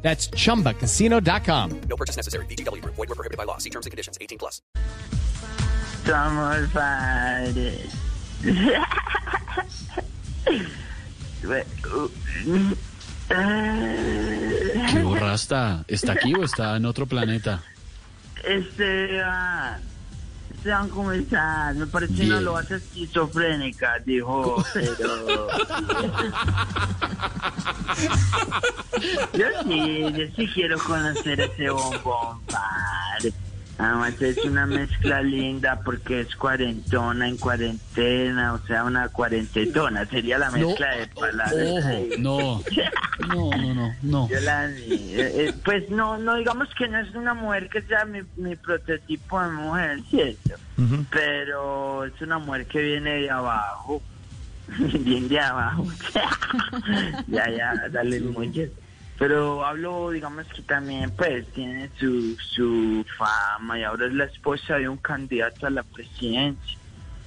That's chumbacasino.com. No purchase necessary. BGW. Void were prohibited by law. See terms and conditions. 18 plus. Somos padres. ¿Qué borrasta? ¿Está aquí o está en otro planeta? Esteban, ah, Esteban, ¿cómo estás? Me parece una loba esquizofrénica, dijo, pero... yo sí, yo sí quiero conocer ese bombón, padre. Además es una mezcla linda porque es cuarentona en cuarentena, o sea, una cuarentetona. Sería la mezcla de palabras. Ojo, no, no, no, no, no. Yo la. Eh, eh, pues no, no digamos que no es una mujer que sea mi, mi prototipo de mujer, ¿cierto? Pero es una mujer que viene de abajo. Bien de abajo. ya, ya, dale mucho. Pero hablo, digamos que también, pues, tiene su, su fama y ahora es la esposa de un candidato a la presidencia.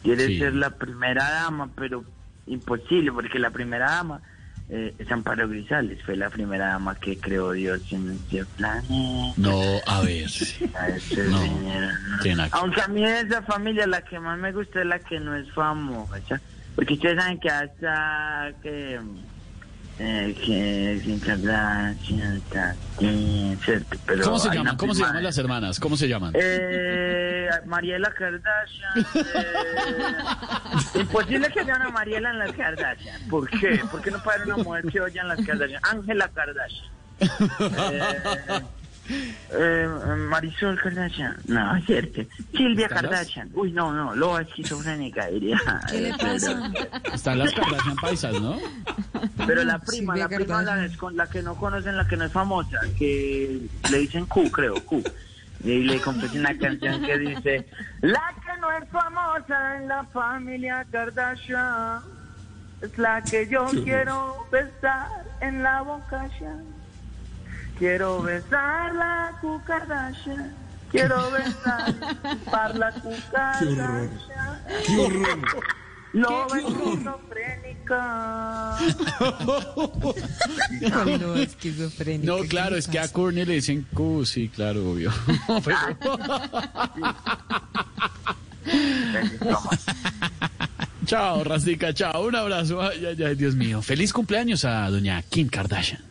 Quiere Sí. ser la primera dama, pero imposible, porque la primera dama eh, es Amparo Grisales, fue la primera dama que creó Dios en este planeta. No, a ver. A No, señor, no. Aunque a mí de esa familia la que más me gusta es la que no es famosa. Porque ustedes saben que hasta que... Eh, que Kim Kardashian, Tati, ¿cierto? Pero ¿Cómo se llaman? ¿Cómo se llaman las hermanas? ¿Cómo se llaman? Eh, Mariela Kardashian. eh, imposible que haya una Mariela en las Kardashian. ¿Por qué? ¿Por qué no para una mujer que oye en las Kardashian? Ángela Kardashian. Eh, eh, Marisol Kardashian. No, es cierto. Silvia. Kardashian. Uy, no, no. Loba esquizofrénica, diría. ¿Qué le pasa? Están las Kardashian paisas, ¿no? Pero la prima, Silvia la prima, la, es con la que no conocen, la que no es famosa, que le dicen Q, creo, Q. Y le compuse una canción que dice, la que no es famosa en la familia Kardashian, es la que yo quiero besar en la boca ya. Quiero besar la Q Kardashian, quiero besar, par la Q Kardashian. ¡Qué horror! Lo esquizofrénica. No. No, claro, es que a Courtney le dicen Q, sí, claro, obvio. Pero- Chao, Rastica, chao, un abrazo. Ay, ay, ay, Dios mío. Feliz cumpleaños a doña Kim Kardashian.